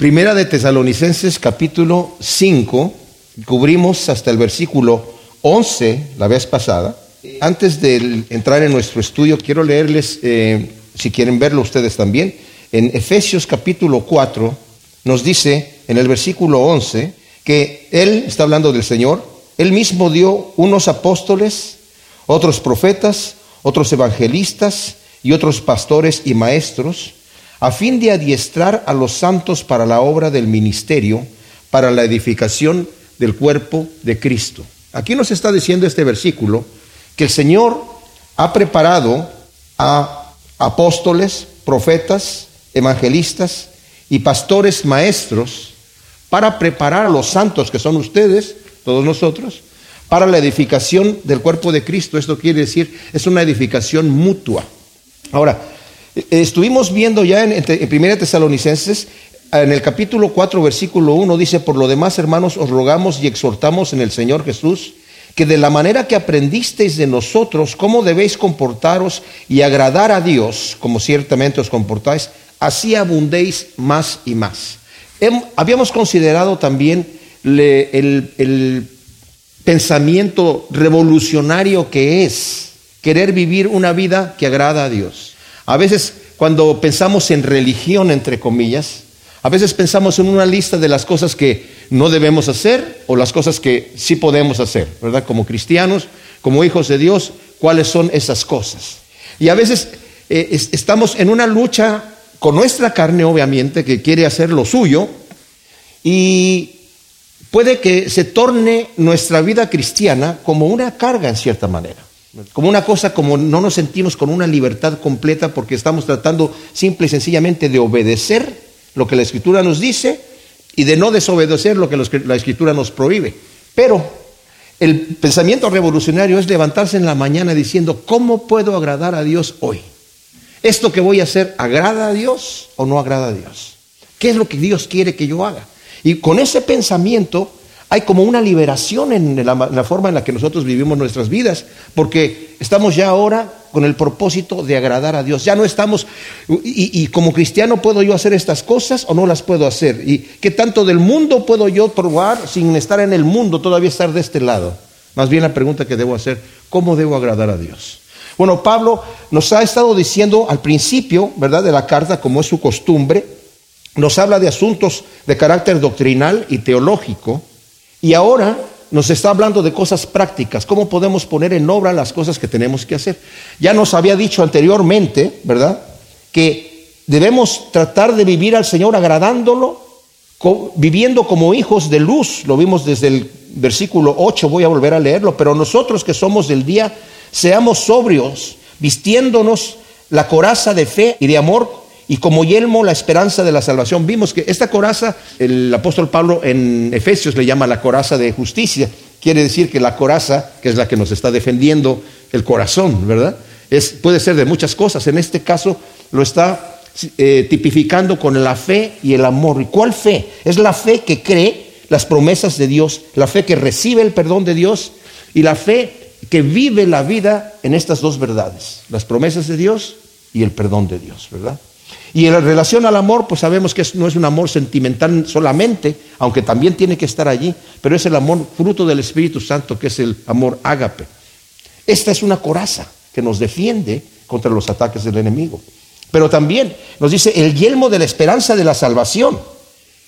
Primera de Tesalonicenses capítulo 5, cubrimos hasta el versículo 11 la vez pasada. Antes de entrar en nuestro estudio, quiero leerles, eh, si quieren verlo ustedes también, en Efesios capítulo 4 nos dice en el versículo 11 que Él, está hablando del Señor, Él mismo dio unos apóstoles, otros profetas, otros evangelistas y otros pastores y maestros, a fin de adiestrar a los santos para la obra del ministerio, para la edificación del cuerpo de Cristo. Aquí nos está diciendo este versículo que el Señor ha preparado a apóstoles, profetas, evangelistas y pastores maestros para preparar a los santos que son ustedes, todos nosotros, para la edificación del cuerpo de Cristo. Esto quiere decir, es una edificación mutua. Ahora, estuvimos viendo ya en, 1 Tesalonicenses, en el capítulo 4, versículo 1, dice, por lo demás, hermanos, os rogamos y exhortamos en el Señor Jesús, que de la manera que aprendisteis de nosotros cómo debéis comportaros y agradar a Dios, como ciertamente os comportáis, así abundéis más y más. habíamos considerado también el pensamiento revolucionario que es querer vivir una vida que agrada a Dios. A veces cuando pensamos en religión, entre comillas, a veces pensamos en una lista de las cosas que no debemos hacer o las cosas que sí podemos hacer, ¿verdad? Como cristianos, como hijos de Dios, ¿cuáles son esas cosas? Y a veces eh, estamos en una lucha con nuestra carne, obviamente, que quiere hacer lo suyo, y puede que se torne nuestra vida cristiana como una carga en cierta manera. Como una cosa, como no nos sentimos con una libertad completa porque estamos tratando simple y sencillamente de obedecer lo que la Escritura nos dice y de no desobedecer lo que la Escritura nos prohíbe. Pero el pensamiento revolucionario es levantarse en la mañana diciendo, ¿cómo puedo agradar a Dios hoy? ¿Esto que voy a hacer agrada a Dios o no agrada a Dios? ¿Qué es lo que Dios quiere que yo haga? Y con ese pensamiento hay como una liberación en la, forma en la que nosotros vivimos nuestras vidas, porque estamos ya ahora con el propósito de agradar a Dios. Ya no estamos, y, como cristiano puedo yo hacer estas cosas o no las puedo hacer. ¿Y qué tanto del mundo puedo yo probar sin estar en el mundo, todavía estar de este lado? Más bien la pregunta que debo hacer, ¿cómo debo agradar a Dios? Bueno, Pablo nos ha estado diciendo al principio, ¿verdad?, de la carta, como es su costumbre, nos habla de asuntos de carácter doctrinal y teológico, y ahora nos está hablando de cosas prácticas, cómo podemos poner en obra las cosas que tenemos que hacer. Ya nos había dicho anteriormente, ¿verdad? Que debemos tratar de vivir al Señor agradándolo, viviendo como hijos de luz. Lo vimos desde el versículo 8, voy a volver a leerlo, pero nosotros que somos del día, seamos sobrios, vistiéndonos la coraza de fe y de amor y como yelmo la esperanza de la salvación. Vimos que esta coraza, el apóstol Pablo en Efesios le llama la coraza de justicia. Quiere decir que la coraza, que es la que nos está defendiendo el corazón, ¿verdad? Es, puede ser de muchas cosas. En este caso lo está eh, tipificando con la fe y el amor. ¿Y cuál fe? Es la fe que cree las promesas de Dios, la fe que recibe el perdón de Dios y la fe que vive la vida en estas dos verdades, las promesas de Dios y el perdón de Dios, ¿verdad? Y en relación al amor, pues sabemos que no es un amor sentimental solamente, aunque también tiene que estar allí, pero es el amor fruto del Espíritu Santo, que es el amor ágape. Esta es una coraza que nos defiende contra los ataques del enemigo. Pero también nos dice el yelmo de la esperanza de la salvación.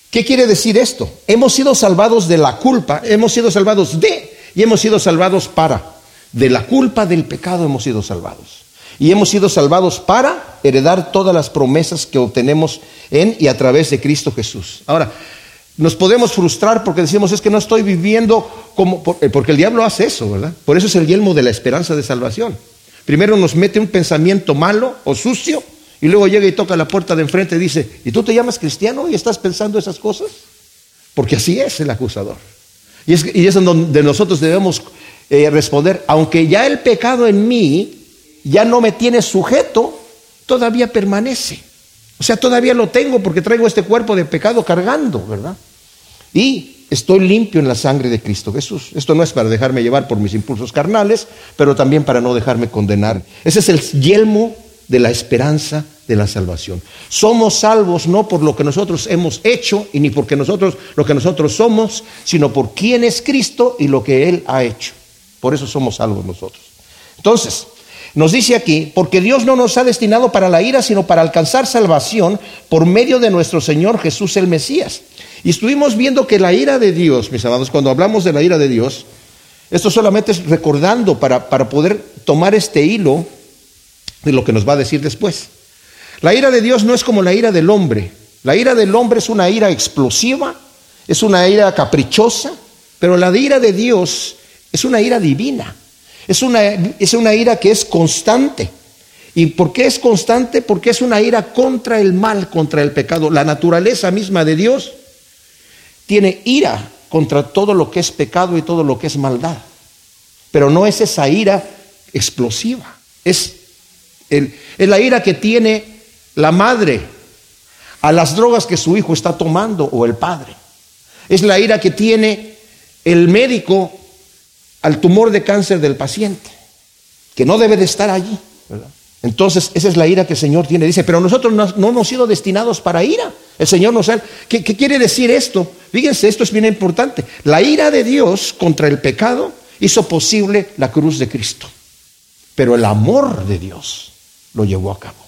¿Qué quiere decir esto? Hemos sido salvados de la culpa, hemos sido salvados de, y hemos sido salvados para. De la culpa del pecado hemos sido salvados. Y hemos sido salvados para heredar todas las promesas que obtenemos en y a través de Cristo Jesús. Ahora, nos podemos frustrar porque decimos es que no estoy viviendo como, eh, porque el diablo hace eso, ¿verdad? Por eso es el yelmo de la esperanza de salvación. Primero nos mete un pensamiento malo o sucio y luego llega y toca la puerta de enfrente y dice, ¿y tú te llamas cristiano y estás pensando esas cosas? Porque así es el acusador. Y es, y donde nosotros debemos eh, responder, aunque ya el pecado en mí ya no me tiene sujeto, todavía permanece. O sea, todavía lo tengo porque traigo este cuerpo de pecado cargando, ¿verdad? Y estoy limpio en la sangre de Cristo Jesús. Esto no es para dejarme llevar por mis impulsos carnales, pero también para no dejarme condenar. Ese es el yelmo de la esperanza de la salvación. Somos salvos no por lo que nosotros hemos hecho y ni porque nosotros lo que nosotros somos, sino por quién es Cristo y lo que él ha hecho. Por eso somos salvos nosotros. Entonces, nos dice aquí, porque Dios no nos ha destinado para la ira, sino para alcanzar salvación por medio de nuestro Señor Jesús el Mesías. Y estuvimos viendo que la ira de Dios, mis amados, cuando hablamos de la ira de Dios, esto solamente es recordando para, para poder tomar este hilo de lo que nos va a decir después. La ira de Dios no es como la ira del hombre. La ira del hombre es una ira explosiva, es una ira caprichosa, pero la ira de Dios es una ira divina. Es una, es una ira que es constante. ¿Y por qué es constante? Porque es una ira contra el mal, contra el pecado. La naturaleza misma de Dios tiene ira contra todo lo que es pecado y todo lo que es maldad. Pero no es esa ira explosiva. Es, el, es la ira que tiene la madre a las drogas que su hijo está tomando o el padre. Es la ira que tiene el médico al tumor de cáncer del paciente, que no debe de estar allí. Entonces, esa es la ira que el Señor tiene. Dice, pero nosotros no, hemos sido destinados para ira. El Señor nos ha... ¿Qué, ¿Qué quiere decir esto? Fíjense, esto es bien importante. La ira de Dios contra el pecado hizo posible la cruz de Cristo. Pero el amor de Dios lo llevó a cabo.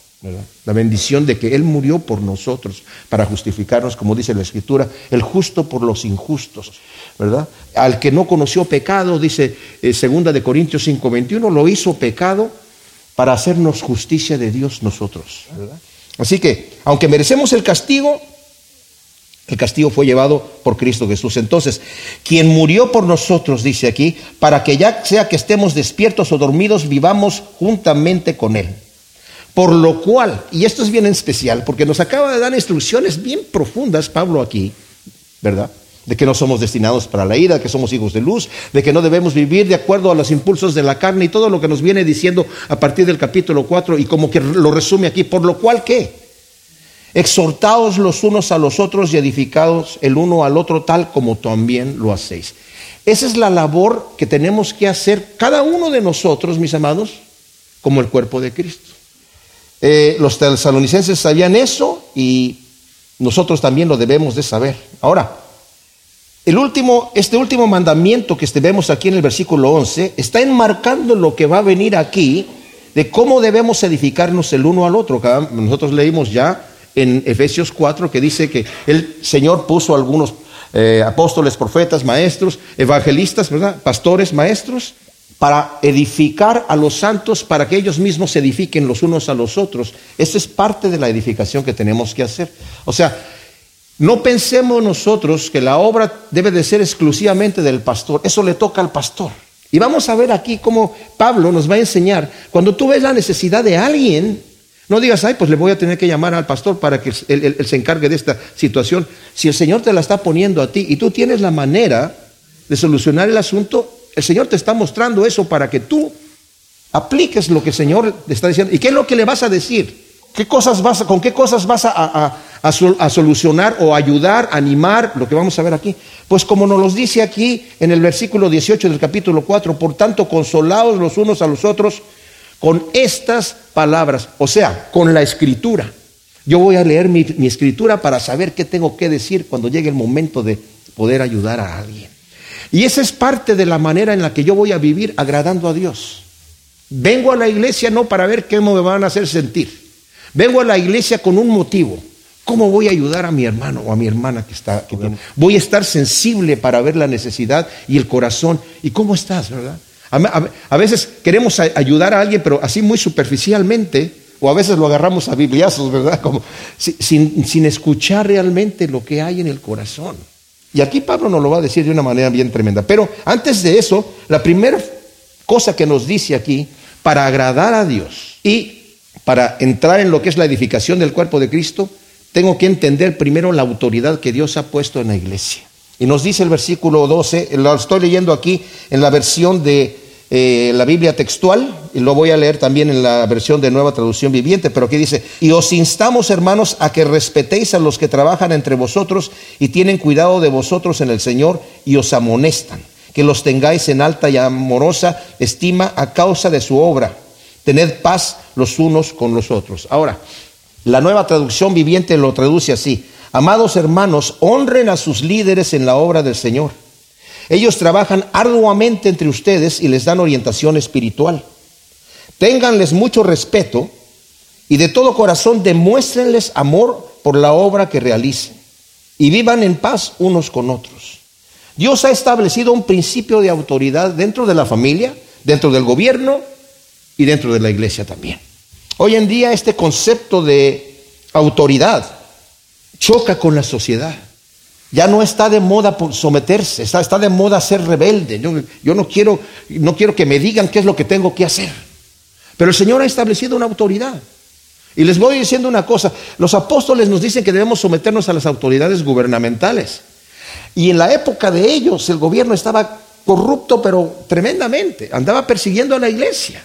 La bendición de que Él murió por nosotros para justificarnos, como dice la Escritura, el justo por los injustos, ¿verdad? Al que no conoció pecado, dice eh, segunda de Corintios 5:21, lo hizo pecado para hacernos justicia de Dios nosotros, Así que, aunque merecemos el castigo, el castigo fue llevado por Cristo Jesús. Entonces, quien murió por nosotros, dice aquí, para que ya sea que estemos despiertos o dormidos, vivamos juntamente con Él. Por lo cual, y esto es bien especial, porque nos acaba de dar instrucciones bien profundas Pablo aquí, ¿verdad? De que no somos destinados para la ira, de que somos hijos de luz, de que no debemos vivir de acuerdo a los impulsos de la carne y todo lo que nos viene diciendo a partir del capítulo 4 y como que lo resume aquí. Por lo cual, ¿qué? Exhortaos los unos a los otros y edificados el uno al otro tal como también lo hacéis. Esa es la labor que tenemos que hacer cada uno de nosotros, mis amados, como el cuerpo de Cristo. Eh, los tesalonicenses sabían eso y nosotros también lo debemos de saber. Ahora, el último, este último mandamiento que vemos aquí en el versículo 11 está enmarcando lo que va a venir aquí de cómo debemos edificarnos el uno al otro. Nosotros leímos ya en Efesios 4 que dice que el Señor puso algunos eh, apóstoles, profetas, maestros, evangelistas, ¿verdad? pastores, maestros, para edificar a los santos, para que ellos mismos se edifiquen los unos a los otros. Esa es parte de la edificación que tenemos que hacer. O sea, no pensemos nosotros que la obra debe de ser exclusivamente del pastor, eso le toca al pastor. Y vamos a ver aquí cómo Pablo nos va a enseñar, cuando tú ves la necesidad de alguien, no digas, ay, pues le voy a tener que llamar al pastor para que él, él se encargue de esta situación. Si el Señor te la está poniendo a ti y tú tienes la manera de solucionar el asunto, el Señor te está mostrando eso para que tú apliques lo que el Señor te está diciendo. ¿Y qué es lo que le vas a decir? ¿Qué cosas vas ¿Con qué cosas vas a, a, solucionar o ayudar, animar lo que vamos a ver aquí? Pues como nos lo dice aquí en el versículo 18 del capítulo 4, por tanto, consolaos los unos a los otros con estas palabras, o sea, con la escritura. Yo voy a leer mi escritura para saber qué tengo que decir cuando llegue el momento de poder ayudar a alguien. Y esa es parte de la manera en la que yo voy a vivir agradando a Dios. Vengo a la iglesia no para ver qué me van a hacer sentir. Vengo a la iglesia con un motivo. ¿Cómo voy a ayudar a mi hermano o a mi hermana que está? Voy a estar sensible para ver la necesidad y el corazón. ¿Y cómo estás, verdad? A, veces queremos ayudar a alguien, pero así muy superficialmente, o a veces lo agarramos a bibliazos, ¿verdad? Como sin, sin escuchar realmente lo que hay en el corazón. Y aquí Pablo nos lo va a decir de una manera bien tremenda. Pero antes de eso, la primera cosa que nos dice aquí, para agradar a Dios y para entrar en lo que es la edificación del cuerpo de Cristo, tengo que entender primero la autoridad que Dios ha puesto en la iglesia. Y nos dice el versículo 12, lo estoy leyendo aquí en la versión de eh, la Biblia textual, y lo voy a leer también en la versión de nueva traducción viviente, pero aquí dice, y os instamos hermanos a que respetéis a los que trabajan entre vosotros y tienen cuidado de vosotros en el Señor y os amonestan, que los tengáis en alta y amorosa estima a causa de su obra, Tened paz los unos con los otros. Ahora, la nueva traducción viviente lo traduce así. Amados hermanos, honren a sus líderes en la obra del Señor. Ellos trabajan arduamente entre ustedes y les dan orientación espiritual. Ténganles mucho respeto y de todo corazón demuéstrenles amor por la obra que realicen y vivan en paz unos con otros. Dios ha establecido un principio de autoridad dentro de la familia, dentro del gobierno y dentro de la iglesia también. Hoy en día este concepto de autoridad choca con la sociedad. Ya no está de moda someterse, está, está de moda ser rebelde. Yo, no, quiero, no quiero que me digan qué es lo que tengo que hacer. Pero el Señor ha establecido una autoridad. Y les voy diciendo una cosa, los apóstoles nos dicen que debemos someternos a las autoridades gubernamentales. Y en la época de ellos el gobierno estaba corrupto, pero tremendamente, andaba persiguiendo a la iglesia.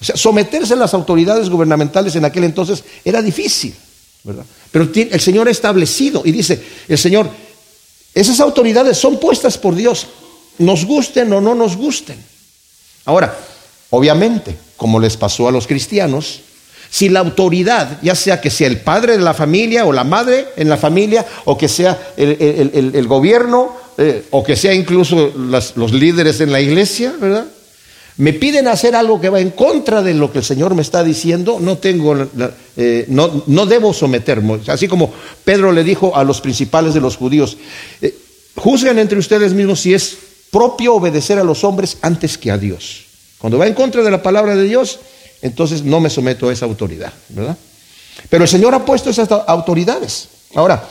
O sea, someterse a las autoridades gubernamentales en aquel entonces era difícil, ¿verdad? Pero el Señor ha establecido y dice, el Señor, esas autoridades son puestas por Dios, nos gusten o no nos gusten. Ahora, obviamente, como les pasó a los cristianos, si la autoridad, ya sea que sea el padre de la familia o la madre en la familia, o que sea el, gobierno, eh, o que sea incluso los líderes en la iglesia, ¿verdad? Me piden hacer algo que va en contra de lo que el Señor me está diciendo, no tengo, eh, no, no, debo someterme. Así como Pedro le dijo a los principales de los judíos, eh, juzguen entre ustedes mismos si es propio obedecer a los hombres antes que a Dios. Cuando va en contra de la palabra de Dios, entonces no me someto a esa autoridad, ¿verdad? Pero el Señor ha puesto esas autoridades. Ahora,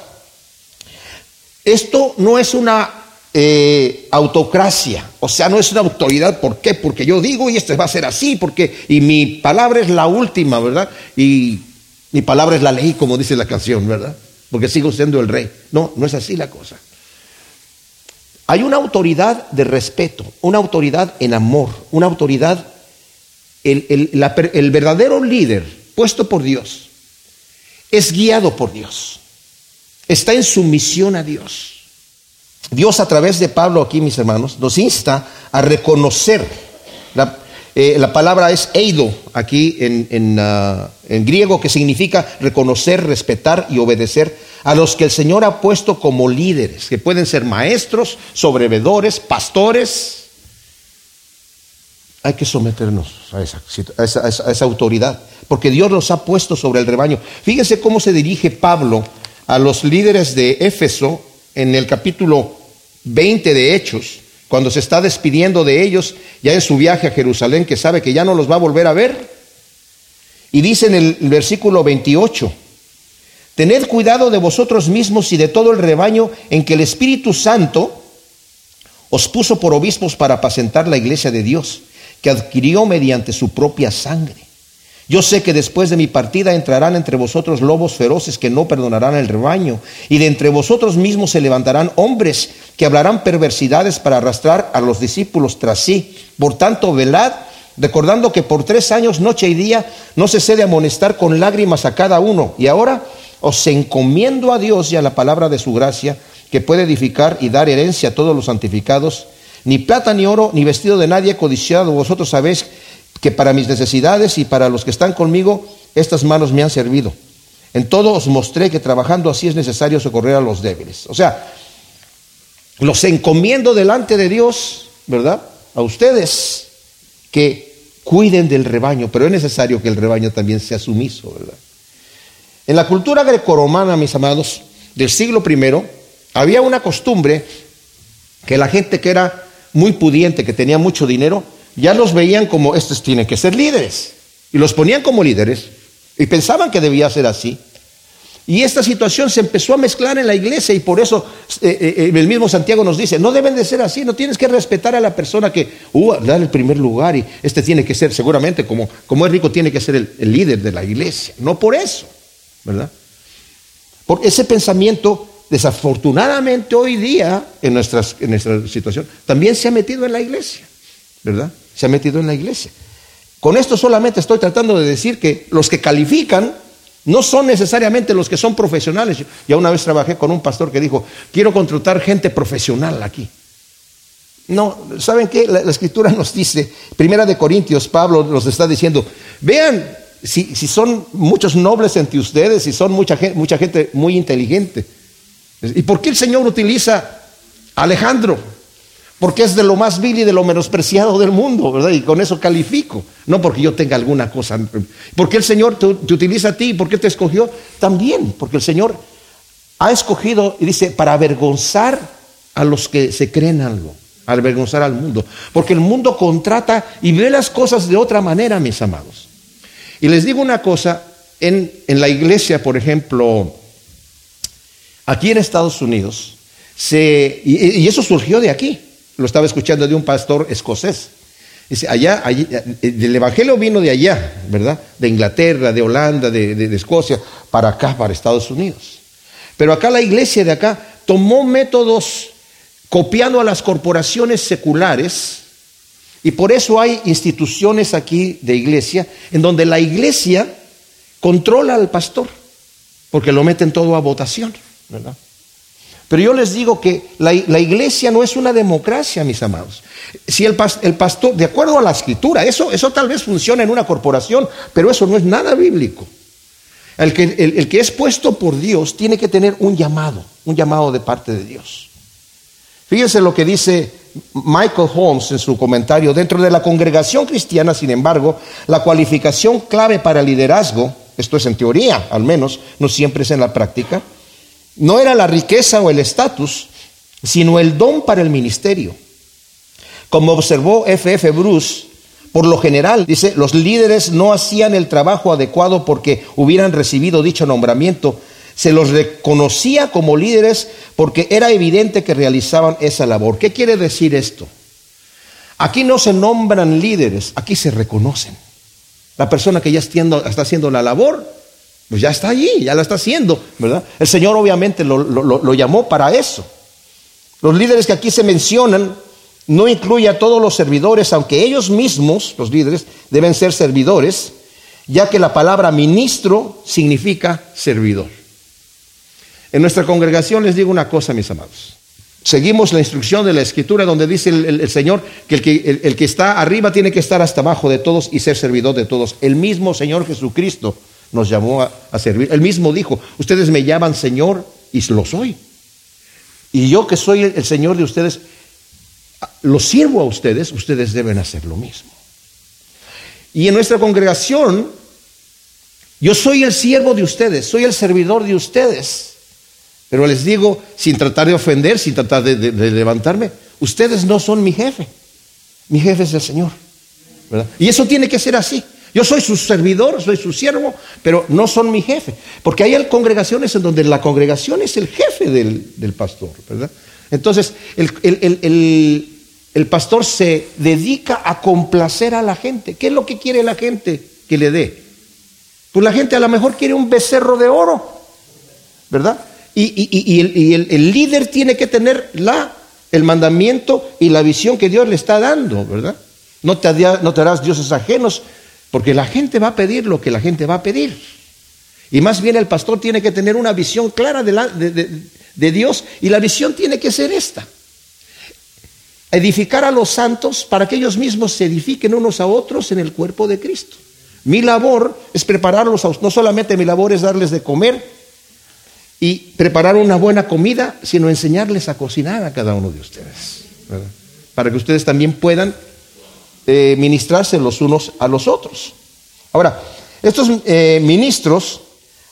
esto no es una eh, autocracia, o sea, no es una autoridad, ¿por qué? Porque yo digo y esto va a ser así, porque, y mi palabra es la última, ¿verdad? Y mi palabra es la ley, como dice la canción, ¿verdad? Porque sigo siendo el rey. No, no es así la cosa. Hay una autoridad de respeto, una autoridad en amor, una autoridad el, verdadero líder puesto por Dios es guiado por Dios. Está en sumisión a Dios. Dios a través de Pablo aquí, mis hermanos, nos insta a reconocer. La, eh, palabra es eido aquí en, ah, en, griego, que significa reconocer, respetar y obedecer a los que el Señor ha puesto como líderes, que pueden ser maestros, sobrevedores, pastores, hay que someternos a esa, autoridad, porque Dios los ha puesto sobre el rebaño. Fíjense cómo se dirige Pablo a los líderes de Éfeso en el capítulo 20 de Hechos, cuando se está despidiendo de ellos ya en su viaje a Jerusalén, que sabe que ya no los va a volver a ver. Y dice en el versículo 28, tened cuidado de vosotros mismos y de todo el rebaño en que el Espíritu Santo os puso por obispos para apacentar la iglesia de Dios que adquirió mediante su propia sangre. Yo sé que después de mi partida entrarán entre vosotros lobos feroces que no perdonarán el rebaño, y de entre vosotros mismos se levantarán hombres que hablarán perversidades para arrastrar a los discípulos tras sí. Por tanto, velad, recordando que por tres años, noche y día, no se cede amonestar con lágrimas a cada uno. Y ahora os encomiendo a Dios y a la palabra de su gracia, que puede edificar y dar herencia a todos los santificados ni plata ni oro, ni vestido de nadie codiciado. Vosotros sabéis que para mis necesidades y para los que están conmigo, estas manos me han servido. En todo os mostré que trabajando así es necesario socorrer a los débiles. O sea, los encomiendo delante de Dios, ¿verdad? A ustedes que cuiden del rebaño, pero es necesario que el rebaño también sea sumiso, ¿verdad? En la cultura grecorromana, mis amados, del siglo I, había una costumbre que la gente que era muy pudiente, que tenía mucho dinero, ya los veían como estos tienen que ser líderes. Y los ponían como líderes. Y pensaban que debía ser así. Y esta situación se empezó a mezclar en la iglesia y por eso eh, eh, eh, el mismo Santiago nos dice, no deben de ser así, no tienes que respetar a la persona que, uh, da el primer lugar y este tiene que ser, seguramente como, como es rico, tiene que ser el, el líder de la iglesia. No por eso, ¿verdad? Porque ese pensamiento desafortunadamente hoy día, en, nuestras, en nuestra situación, también se ha metido en la iglesia, ¿verdad? Se ha metido en la iglesia. Con esto solamente estoy tratando de decir que los que califican no son necesariamente los que son profesionales. Ya una vez trabajé con un pastor que dijo, quiero contratar gente profesional aquí. No, ¿saben qué? La, escritura nos dice, Primera de Corintios, Pablo nos está diciendo, vean si, son muchos nobles entre ustedes, si son mucha gente, mucha gente muy inteligente. ¿Y por qué el Señor utiliza Alejandro? Porque es de lo más vil y de lo menospreciado del mundo, ¿verdad? Y con eso califico. No porque yo tenga alguna cosa. Porque el Señor te, utiliza a ti? ¿Por qué te escogió? También, porque el Señor ha escogido, y dice, para avergonzar a los que se creen algo avergonzar al mundo. Porque el mundo contrata y ve las cosas de otra manera, mis amados. Y les digo una cosa, en, la iglesia, por ejemplo, aquí en Estados Unidos, se, y, eso surgió de aquí, lo estaba escuchando de un pastor escocés. Dice, allá, el Evangelio vino de allá, ¿verdad? De Inglaterra, de Holanda, de Escocia, para acá, para Estados Unidos. Pero acá la iglesia de acá tomó métodos copiando a las corporaciones seculares, y por eso hay instituciones aquí de iglesia, en donde la iglesia controla al pastor, porque lo meten todo a votación, ¿verdad? Pero yo les digo que la, iglesia no es una democracia, mis amados. Si el, pastor, de acuerdo a la escritura, eso, eso tal vez funciona en una corporación, pero eso no es nada bíblico. El que, el que es puesto por Dios tiene que tener un llamado, un llamado de parte de Dios. Fíjense lo que dice Michael Holmes en su comentario. Dentro de la congregación cristiana, sin embargo, la cualificación clave para el liderazgo, esto es en teoría al menos, no siempre es en la práctica, no era la riqueza o el estatus, sino el don para el ministerio. Como observó F.F. F. Bruce, por lo general, dice, los líderes no hacían el trabajo adecuado porque hubieran recibido dicho nombramiento, se los reconocía como líderes porque era evidente que realizaban esa labor. ¿Qué quiere decir esto? Aquí no se nombran líderes, aquí se reconocen. La persona que ya está haciendo la labor, pues ya está allí, ya la está haciendo, ¿verdad? El Señor obviamente lo, lo llamó para eso. Los líderes que aquí se mencionan no incluye a todos los servidores, aunque ellos mismos, los líderes, deben ser servidores, ya que la palabra ministro significa servidor. En nuestra congregación les digo una cosa, mis amados. Seguimos la instrucción de la escritura donde dice el, Señor que, el que, está arriba tiene que estar hasta abajo de todos y ser servidor de todos. El mismo Señor Jesucristo nos llamó a, servir. Él mismo dijo, ustedes me llaman Señor y lo soy. Y yo que soy el Señor de ustedes, lo sirvo a ustedes, ustedes deben hacer lo mismo. Y en nuestra congregación, yo soy el siervo de ustedes, soy el servidor de ustedes. Pero les digo, sin tratar de ofender, sin tratar de, levantarme, ustedes no son mi jefe. Mi jefe es el Señor. Y eso tiene que ser así. Yo soy su servidor, soy su siervo, pero no son mi jefe. Porque hay congregaciones en donde la congregación es el jefe del, pastor, ¿verdad? Entonces, el, el, pastor se dedica a complacer a la gente. ¿Qué es lo que quiere la gente que le dé? Pues la gente a lo mejor quiere un becerro de oro, ¿verdad? Y, el, líder tiene que tener la, el mandamiento y la visión que Dios le está dando, ¿verdad? No te, no te harás dioses ajenos, porque la gente va a pedir lo que la gente va a pedir. Y más bien el pastor tiene que tener una visión clara de, Dios y la visión tiene que ser esta. Edificar a los santos para que ellos mismos se edifiquen unos a otros en el cuerpo de Cristo. Mi labor es prepararlos, a, no solamente mi labor es darles de comer, y preparar una buena comida, sino enseñarles a cocinar a cada uno de ustedes, para que ustedes también puedan eh, ministrarse los unos a los otros. Ahora, estos eh, ministros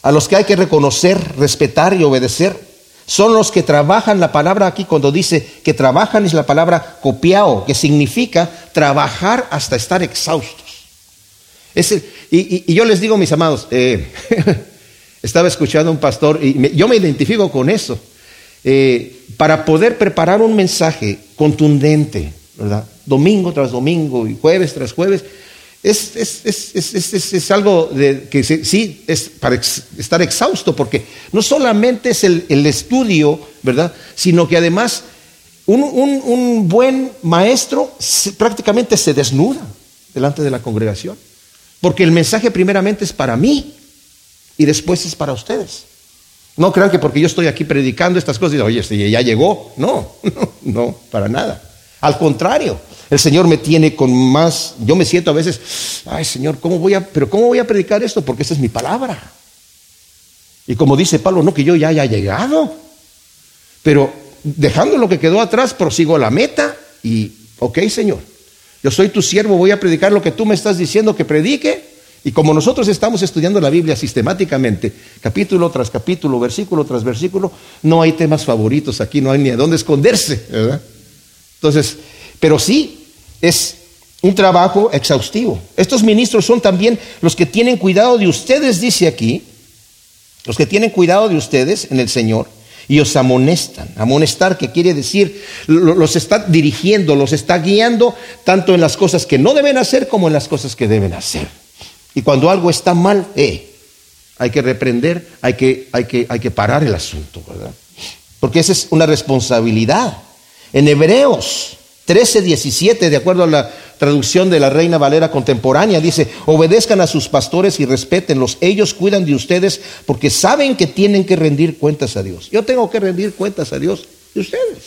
a los que hay que reconocer, respetar y obedecer, son los que trabajan la palabra aquí cuando dice que trabajan es la palabra copiao, que significa trabajar hasta estar exhaustos. y, yo les digo, mis amados, eh, Estaba escuchando a un pastor y yo me identifico con eso. Para poder preparar un mensaje contundente, ¿verdad? Domingo tras domingo y jueves tras jueves, es, es, algo de, que sí es para estar exhausto, porque no solamente es el, estudio, ¿verdad? Sino que además un, un buen maestro prácticamente se desnuda delante de la congregación, porque el mensaje primeramente es para mí, y después es para ustedes. No crean que porque yo estoy aquí predicando estas cosas, oye, ya llegó. No, no, para nada. Al contrario, el Señor me tiene con más, yo me siento a veces, ay Señor, ¿cómo voy a, pero cómo voy a predicar esto? Porque esa es mi palabra. Y como dice Pablo, no que yo ya haya llegado, pero dejando lo que quedó atrás, prosigo la meta y, ok Señor, yo soy tu siervo, voy a predicar lo que tú me estás diciendo que predique. Y como nosotros estamos estudiando la Biblia sistemáticamente, capítulo tras capítulo, versículo tras versículo, no hay temas favoritos aquí, no hay ni a dónde esconderse, ¿verdad? Entonces, pero sí es un trabajo exhaustivo. Estos ministros son también los que tienen cuidado de ustedes, dice aquí, los que tienen cuidado de ustedes en el Señor y os amonestan. Amonestar, que quiere decir, los está dirigiendo, los está guiando tanto en las cosas que no deben hacer como en las cosas que deben hacer. Y cuando algo está mal, eh, hay que reprender, hay que, hay, que, hay que parar el asunto, ¿verdad? Porque esa es una responsabilidad. En Hebreos 13, 17, de acuerdo a la traducción de la Reina Valera contemporánea, dice, obedezcan a sus pastores y respétenlos. Ellos cuidan de ustedes porque saben que tienen que rendir cuentas a Dios. Yo tengo que rendir cuentas a Dios de ustedes,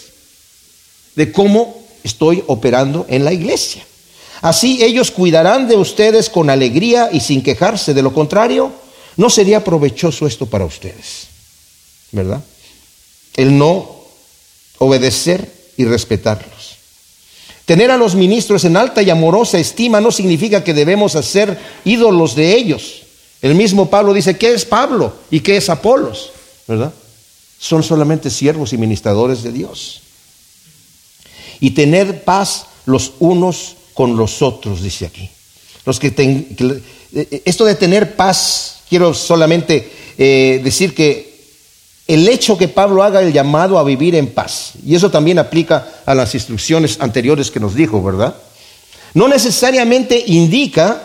de cómo estoy operando en la iglesia. Así ellos cuidarán de ustedes con alegría y sin quejarse. De lo contrario, no sería provechoso esto para ustedes. ¿Verdad? El no obedecer y respetarlos. Tener a los ministros en alta y amorosa estima no significa que debemos hacer ídolos de ellos. El mismo Pablo dice, ¿qué es Pablo y qué es Apolos? ¿Verdad? Son solamente siervos y ministradores de Dios. Y tener paz los unos con los otros, dice aquí. Los que eh, esto de tener paz, quiero solamente eh, decir que el hecho que Pablo haga el llamado a vivir en paz, y eso también aplica a las instrucciones anteriores que nos dijo, ¿verdad? No necesariamente indica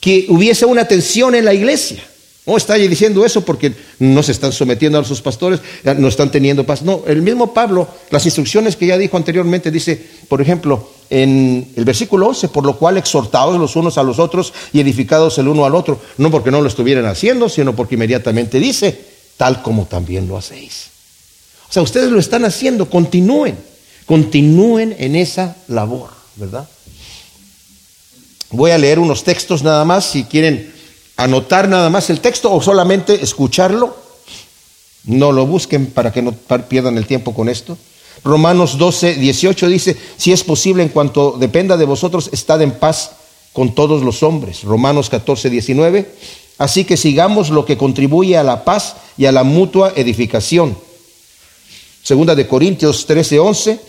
que hubiese una tensión en la iglesia. No está diciendo eso porque no se están sometiendo a sus pastores, no están teniendo paz. No, el mismo Pablo, las instrucciones que ya dijo anteriormente, dice, por ejemplo, en el versículo 11, por lo cual exhortados los unos a los otros y edificados el uno al otro, no porque no lo estuvieran haciendo, sino porque inmediatamente dice, tal como también lo hacéis. O sea, ustedes lo están haciendo, continúen, continúen en esa labor, ¿verdad? Voy a leer unos textos nada más, si quieren anotar nada más el texto o solamente escucharlo. No lo busquen para que no pierdan el tiempo con esto. Romanos 12, 18 dice, si es posible en cuanto dependa de vosotros, estad en paz con todos los hombres. Romanos 14, 19. Así que sigamos lo que contribuye a la paz y a la mutua edificación. Segunda de Corintios 13, 11.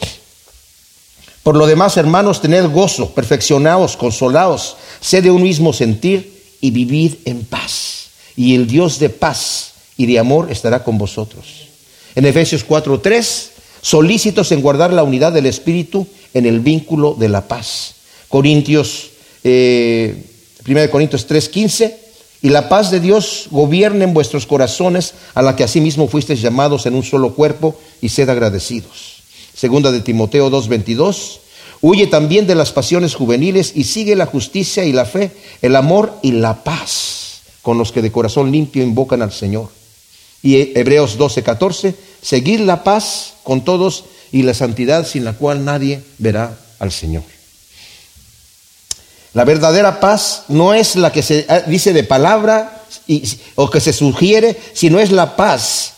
Por lo demás, hermanos, tened gozo, perfeccionaos, consolaos, sed de un mismo sentir y vivid en paz. Y el Dios de paz y de amor estará con vosotros. En Efesios 4, 3 solícitos en guardar la unidad del Espíritu en el vínculo de la paz. Corintios, eh, 1 Corintios 3:15, y la paz de Dios gobierne en vuestros corazones, a la que asimismo fuisteis llamados en un solo cuerpo, y sed agradecidos. Segunda de Timoteo 2:22, huye también de las pasiones juveniles y sigue la justicia y la fe, el amor y la paz con los que de corazón limpio invocan al Señor. Y Hebreos 12:14, seguir la paz con todos y la santidad sin la cual nadie verá al Señor. La verdadera paz no es la que se ah, dice de palabra o que se sugiere, sino es la paz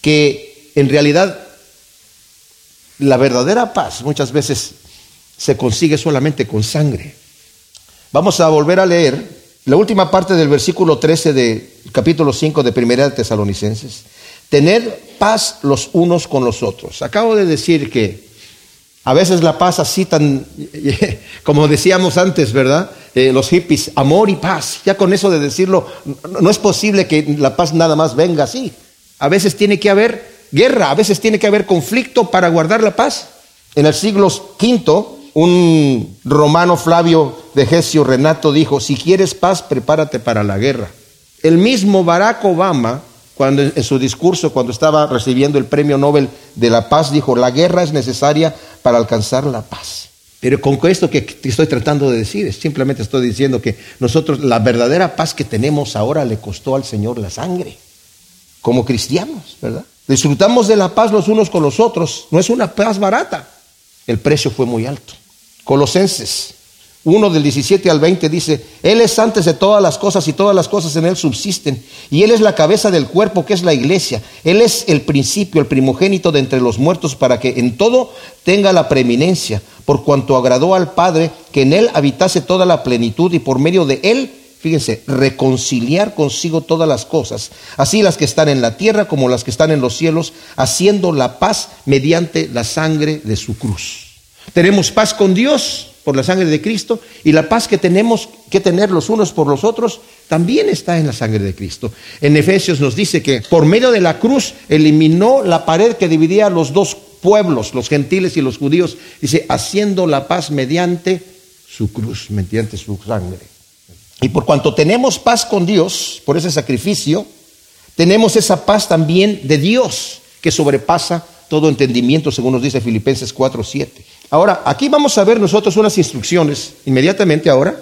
que en realidad la verdadera paz muchas veces se consigue solamente con sangre. Vamos a volver a leer la última parte del versículo 13 del capítulo 5 de Primera de Tesalonicenses. Tener paz los unos con los otros. Acabo de decir que a veces la paz así tan, como decíamos antes, ¿verdad? Eh, los hippies, amor y paz. Ya con eso de decirlo, no es posible que la paz nada más venga así. A veces tiene que haber guerra, a veces tiene que haber conflicto para guardar la paz. En el siglo V, un romano Flavio de Gesio Renato dijo, si quieres paz, prepárate para la guerra. El mismo Barack Obama cuando en su discurso, cuando estaba recibiendo el premio Nobel de la Paz, dijo, la guerra es necesaria para alcanzar la paz. Pero con esto que estoy tratando de decir, simplemente estoy diciendo que nosotros la verdadera paz que tenemos ahora le costó al Señor la sangre, como cristianos, ¿verdad? Disfrutamos de la paz los unos con los otros, no es una paz barata. El precio fue muy alto. Colosenses 1 del 17 al 20 dice, Él es antes de todas las cosas y todas las cosas en Él subsisten. Y Él es la cabeza del cuerpo que es la iglesia. Él es el principio, el primogénito de entre los muertos para que en todo tenga la preeminencia, por cuanto agradó al Padre que en Él habitase toda la plenitud y por medio de Él, fíjense, reconciliar consigo todas las cosas, así las que están en la tierra como las que están en los cielos, haciendo la paz mediante la sangre de su cruz. Tenemos paz con Dios por la sangre de Cristo y la paz que tenemos que tener los unos por los otros también está en la sangre de Cristo. En Efesios nos dice que por medio de la cruz eliminó la pared que dividía a los dos pueblos, los gentiles y los judíos, dice, haciendo la paz mediante su cruz, mediante su sangre. Y por cuanto tenemos paz con Dios, por ese sacrificio, tenemos esa paz también de Dios que sobrepasa todo entendimiento, según nos dice Filipenses 4, 7. Ahora, aquí vamos a ver nosotros unas instrucciones, inmediatamente ahora,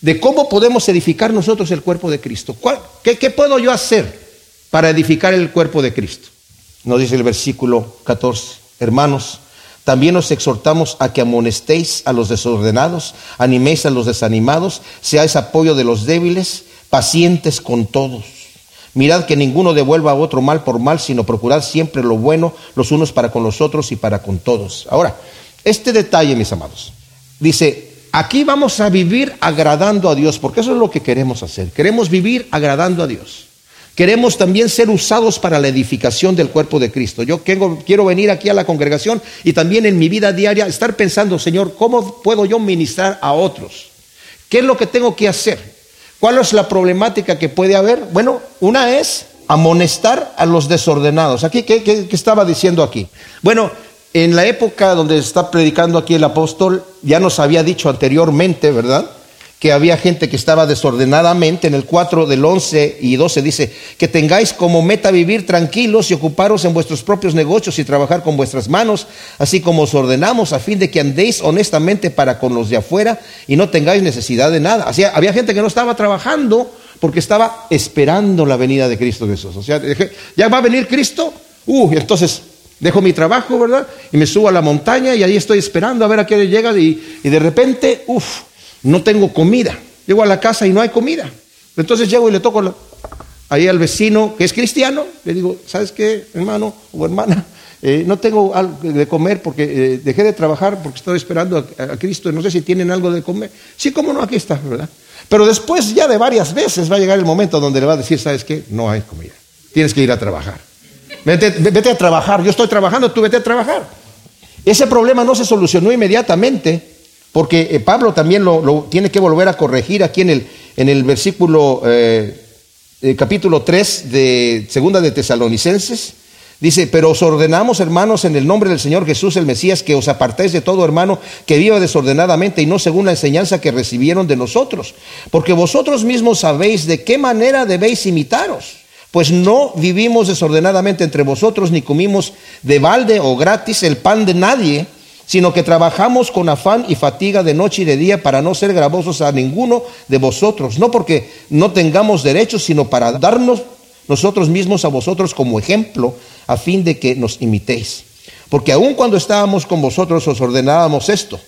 de cómo podemos edificar nosotros el cuerpo de Cristo. qué, qué, puedo yo hacer para edificar el cuerpo de Cristo? Nos dice el versículo 14, hermanos, también os exhortamos a que amonestéis a los desordenados, animéis a los desanimados, seáis apoyo de los débiles, pacientes con todos. Mirad que ninguno devuelva a otro mal por mal, sino procurad siempre lo bueno los unos para con los otros y para con todos. Ahora, este detalle, mis amados, dice, aquí vamos a vivir agradando a Dios, porque eso es lo que queremos hacer. Queremos vivir agradando a Dios. Queremos también ser usados para la edificación del cuerpo de Cristo. Yo quiero venir aquí a la congregación y también en mi vida diaria estar pensando, Señor, ¿cómo puedo yo ministrar a otros? ¿Qué es lo que tengo que hacer? ¿Cuál es la problemática que puede haber? Bueno, una es amonestar a los desordenados. Aquí, ¿qué, qué estaba diciendo aquí? Bueno, en la época donde está predicando aquí el apóstol, ya nos había dicho anteriormente, ¿verdad? Que había gente que estaba desordenadamente. En el 4 del 11 y 12 dice, que tengáis como meta vivir tranquilos y ocuparos en vuestros propios negocios y trabajar con vuestras manos, así como os ordenamos, a fin de que andéis honestamente para con los de afuera y no tengáis necesidad de nada. Había gente que no estaba trabajando porque estaba esperando la venida de Cristo Jesús. O sea, ya va a venir Cristo. Uh, entonces Dejo mi trabajo, ¿verdad? Y me subo a la montaña y ahí estoy esperando a ver a qué llega y, y de repente, uff, no tengo comida. Llego a la casa y no hay comida. Entonces llego y le toco ahí al vecino que es cristiano, le digo, ¿sabes qué, hermano o hermana? Eh, no tengo algo de comer porque eh, dejé de trabajar porque estoy esperando a, a, Cristo. No sé si tienen algo de comer. Sí, cómo no, aquí está, ¿verdad? Pero después ya de varias veces va a llegar el momento donde le va a decir, ¿sabes qué? No hay comida. Tienes que ir a trabajar. Vete, a trabajar, yo estoy trabajando, tú vete a trabajar. Ese problema no se solucionó inmediatamente, porque eh, Pablo también lo, tiene que volver a corregir aquí en el, en el versículo eh, eh, capítulo 3 de segunda de Tesalonicenses. Dice, pero os ordenamos, hermanos, en el nombre del Señor Jesús el Mesías, que os apartéis de todo hermano que viva desordenadamente y no según la enseñanza que recibieron de nosotros, porque vosotros mismos sabéis de qué manera debéis imitaros pues no vivimos desordenadamente entre vosotros, ni comimos de balde o gratis el pan de nadie, sino que trabajamos con afán y fatiga de noche y de día para no ser gravosos a ninguno de vosotros, no porque no tengamos derechos, sino para darnos nosotros mismos a vosotros como ejemplo, a fin de que nos imitéis. Porque aun cuando estábamos con vosotros os ordenábamos esto,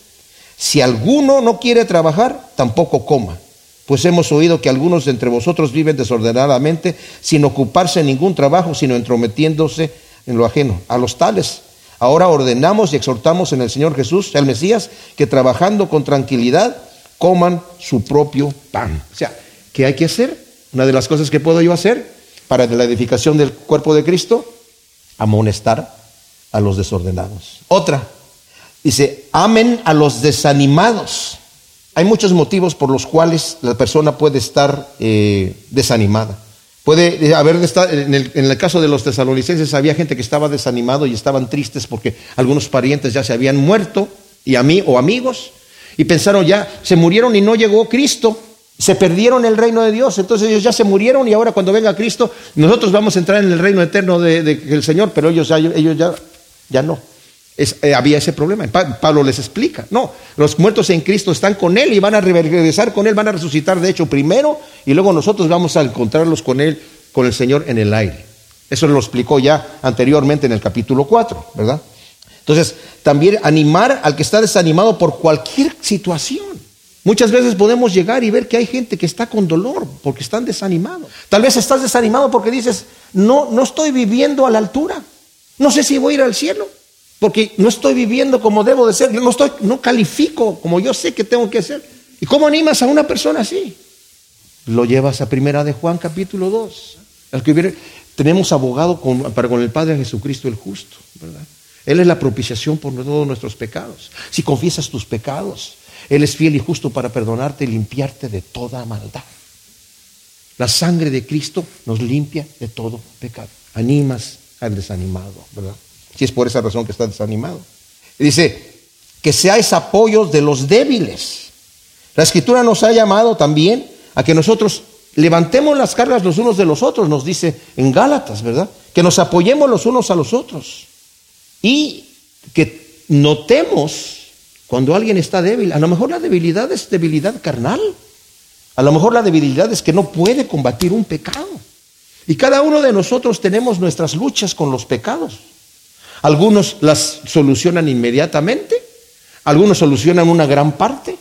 si alguno no quiere trabajar, tampoco coma pues hemos oído que algunos de entre vosotros viven desordenadamente, sin ocuparse en ningún trabajo, sino entrometiéndose en lo ajeno. A los tales, ahora ordenamos y exhortamos en el Señor Jesús, el Mesías, que trabajando con tranquilidad coman su propio pan. O sea, ¿qué hay que hacer? Una de las cosas que puedo yo hacer para la edificación del cuerpo de Cristo, amonestar a los desordenados. Otra, dice, amen a los desanimados hay muchos motivos por los cuales la persona puede estar eh, desanimada. Puede eh, haber, en el, en el caso de los tesalonicenses, había gente que estaba desanimado y estaban tristes porque algunos parientes ya se habían muerto y a mí o amigos y pensaron ya, se murieron y no llegó Cristo, se perdieron el reino de Dios, entonces ellos ya se murieron y ahora cuando venga Cristo, nosotros vamos a entrar en el reino eterno del de, Señor, pero ellos ellos ya, ya no. Eh, había ese problema. Pablo les explica. No, los muertos en Cristo están con Él y van a regresar con Él, van a resucitar de hecho primero y luego nosotros vamos a encontrarlos con Él, con el Señor en el aire. Eso lo explicó ya anteriormente en el capítulo 4, ¿verdad? Entonces, también animar al que está desanimado por cualquier situación. Muchas veces podemos llegar y ver que hay gente que está con dolor porque están desanimados. Tal vez estás desanimado porque dices, no, no estoy viviendo a la altura. No sé si voy a ir al cielo porque no estoy viviendo como debo de ser. No, califico como yo sé que tengo que ser. ¿Y cómo animas a una persona así? Lo llevas a primera de Juan capítulo 2. El que tenemos abogado con, para con el Padre Jesucristo el justo, ¿verdad? Él es la propiciación por todos nuestros pecados. Si confiesas tus pecados, Él es fiel y justo para perdonarte y limpiarte de toda maldad. La sangre de Cristo nos limpia de todo pecado. Animas al desanimado, ¿verdad? Si es por esa razón que está desanimado. dice, que seáis apoyos de los débiles. La Escritura nos ha llamado también a que nosotros levantemos las cargas los unos de los otros, nos dice en Gálatas, ¿verdad? Que nos apoyemos los unos a los otros. Y que notemos cuando alguien está débil, a lo mejor la debilidad es debilidad carnal, a lo mejor la debilidad es que no puede combatir un pecado. Y cada uno de nosotros tenemos nuestras luchas con los pecados. Algunos las solucionan inmediatamente, algunos solucionan una gran parte.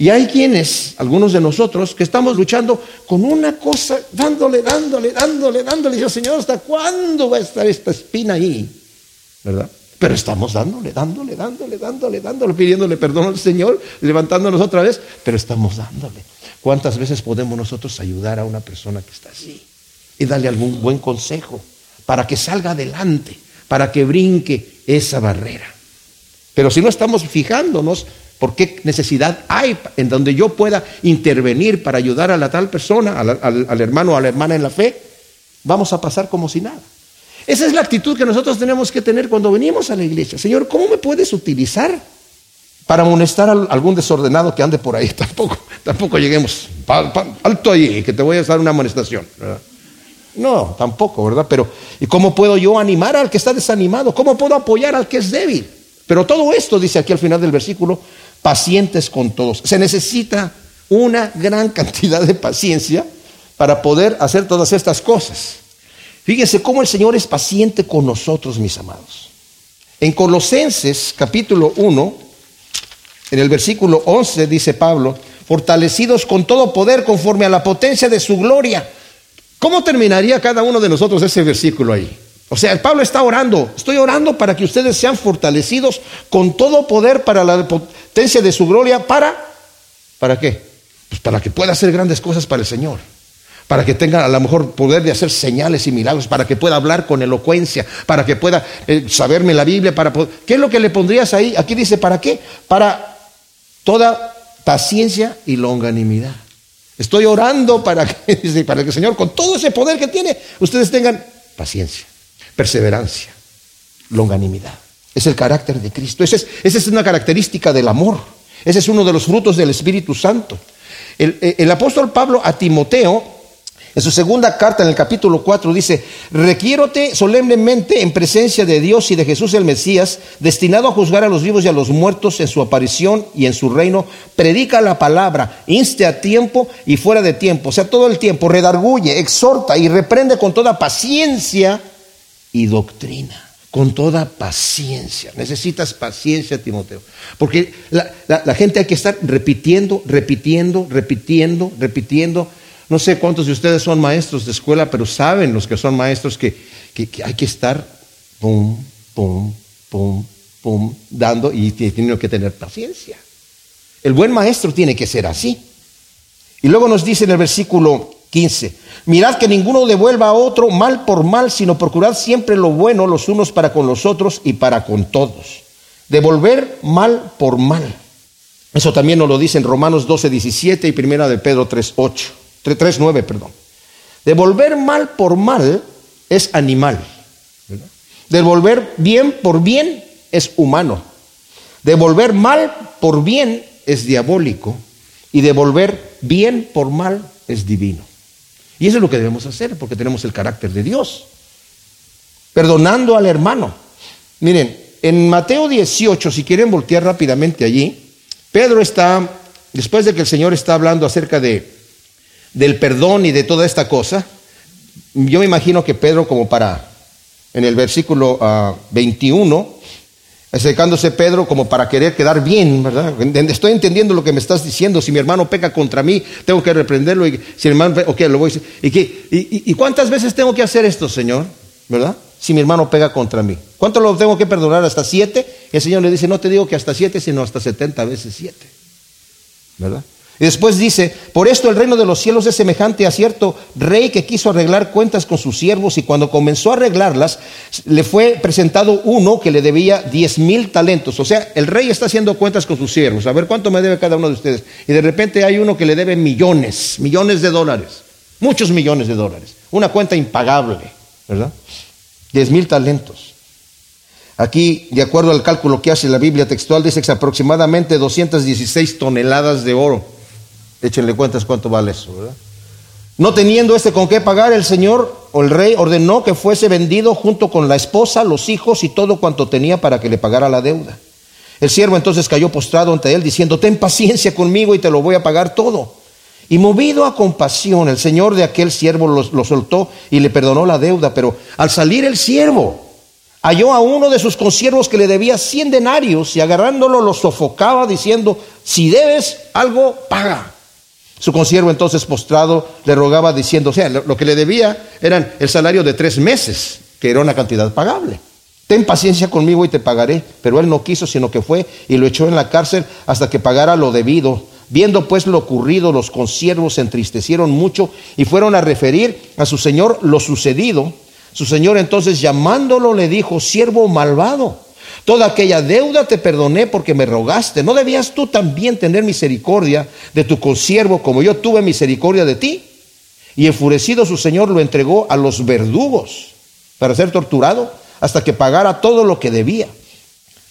Y hay quienes, algunos de nosotros, que estamos luchando con una cosa, dándole, dándole, dándole, dándole. Y yo, Señor, ¿hasta cuándo va a estar esta espina ahí? ¿verdad? Pero estamos dándole, dándole, dándole, dándole, dándole, pidiéndole perdón al Señor, levantándonos otra vez, pero estamos dándole. ¿Cuántas veces podemos nosotros ayudar a una persona que está así? Y darle algún buen consejo para que salga adelante, para que brinque esa barrera. Pero si no estamos fijándonos por qué necesidad hay en donde yo pueda intervenir para ayudar a la tal persona, al, hermano o a la hermana en la fe, vamos a pasar como si nada. Esa es la actitud que nosotros tenemos que tener cuando venimos a la iglesia. Señor, ¿cómo me puedes utilizar para amonestar a algún desordenado que ande por ahí? Tampoco, tampoco lleguemos, alto ahí, que te voy a dar una amonestación. No, tampoco, ¿verdad? Pero, ¿y cómo puedo yo animar al que está desanimado? ¿Cómo puedo apoyar al que es débil? Pero todo esto, dice aquí al final del versículo, pacientes con todos. Se necesita una gran cantidad de paciencia para poder hacer todas estas cosas. Fíjense cómo el Señor es paciente con nosotros, mis amados. En Colosenses capítulo 1, en el versículo 11 dice Pablo, fortalecidos con todo poder conforme a la potencia de su gloria. ¿Cómo terminaría cada uno de nosotros ese versículo ahí? O sea, Pablo está orando, estoy orando para que ustedes sean fortalecidos con todo poder para la potencia de su gloria, para, ¿para qué? Pues para que pueda hacer grandes cosas para el Señor para que tenga a lo mejor poder de hacer señales y milagros, para que pueda hablar con elocuencia, para que pueda eh, saberme la Biblia, para ¿qué es lo que le pondrías ahí? Aquí dice, ¿para qué? Para toda paciencia y longanimidad. Estoy orando para que, para que el Señor, con todo ese poder que tiene, ustedes tengan paciencia, perseverancia, longanimidad. Es el carácter de Cristo. Esa es, una característica del amor. Ese es uno de los frutos del Espíritu Santo. El, el apóstol Pablo a Timoteo en su segunda carta, en el capítulo 4, dice, requiérote solemnemente en presencia de Dios y de Jesús el Mesías, destinado a juzgar a los vivos y a los muertos en su aparición y en su reino, predica la palabra, inste a tiempo y fuera de tiempo, o sea, todo el tiempo, redarguye, exhorta y reprende con toda paciencia y doctrina con toda paciencia. Necesitas paciencia, Timoteo. Porque la, la, gente hay que estar repitiendo, repitiendo, repitiendo, repitiendo no sé cuántos de ustedes son maestros de escuela, pero saben los que son maestros que, hay que estar pum, pum, pum, pum, dando y tienen que tener paciencia. El buen maestro tiene que ser así. Y luego nos dice en el versículo 15, mirad que ninguno devuelva a otro mal por mal, sino procurad siempre lo bueno los unos para con los otros y para con todos. Devolver mal por mal. Eso también nos lo dice en Romanos 12, 17 y primera de Pedro 3, 8. 3.9, perdón. Devolver mal por mal es animal. Devolver bien por bien es humano. Devolver mal por bien es diabólico. Y devolver bien por mal es divino. Y eso es lo que debemos hacer porque tenemos el carácter de Dios. Perdonando al hermano. Miren, en Mateo 18, si quieren voltear rápidamente allí, Pedro está, después de que el Señor está hablando acerca de del perdón y de toda esta cosa, yo me imagino que Pedro como para, en el versículo 21, ah, Acercándose Pedro como para querer quedar bien, ¿verdad? Estoy entendiendo lo que me estás diciendo. Si mi hermano peca contra mí, tengo que reprenderlo. Y si el hermano, ok, lo voy a decir. ¿Y, qué? ¿Y, cuántas veces tengo que hacer esto, Señor? ¿Verdad? Si mi hermano pega contra mí. ¿Cuánto lo tengo que perdonar? ¿Hasta siete? El Señor le dice, no te digo que hasta siete, sino hasta setenta veces siete. ¿Verdad? Y después dice, por esto el reino de los cielos es semejante a cierto rey que quiso arreglar cuentas con sus siervos y cuando comenzó a arreglarlas, le fue presentado uno que le debía diez mil talentos. O sea, el rey está haciendo cuentas con sus siervos, a ver cuánto me debe cada uno de ustedes. Y de repente hay uno que le debe millones, millones de dólares, muchos millones de dólares. Una cuenta impagable, ¿verdad? Diez mil talentos. Aquí, de acuerdo al cálculo que hace la Biblia textual, dice que aproximadamente 216 toneladas de oro Échenle cuentas cuánto vale eso, ¿verdad? No teniendo este con qué pagar, el Señor o el rey ordenó que fuese vendido junto con la esposa, los hijos y todo cuanto tenía para que le pagara la deuda. El siervo entonces cayó postrado ante él diciendo, ten paciencia conmigo y te lo voy a pagar todo. Y movido a compasión, el señor de aquel siervo lo, soltó y le perdonó la deuda. Pero al salir el siervo, halló a uno de sus consiervos que le debía cien denarios y agarrándolo lo sofocaba diciendo, si debes algo, paga. Su consiervo entonces postrado le rogaba diciendo, o sea, lo que le debía eran el salario de tres meses, que era una cantidad pagable. Ten paciencia conmigo y te pagaré. Pero él no quiso, sino que fue y lo echó en la cárcel hasta que pagara lo debido. Viendo pues lo ocurrido, los consiervos se entristecieron mucho y fueron a referir a su señor lo sucedido. Su señor entonces llamándolo le dijo, siervo malvado. Toda aquella deuda te perdoné porque me rogaste. ¿No debías tú también tener misericordia de tu consiervo como yo tuve misericordia de ti? Y enfurecido su señor lo entregó a los verdugos para ser torturado hasta que pagara todo lo que debía.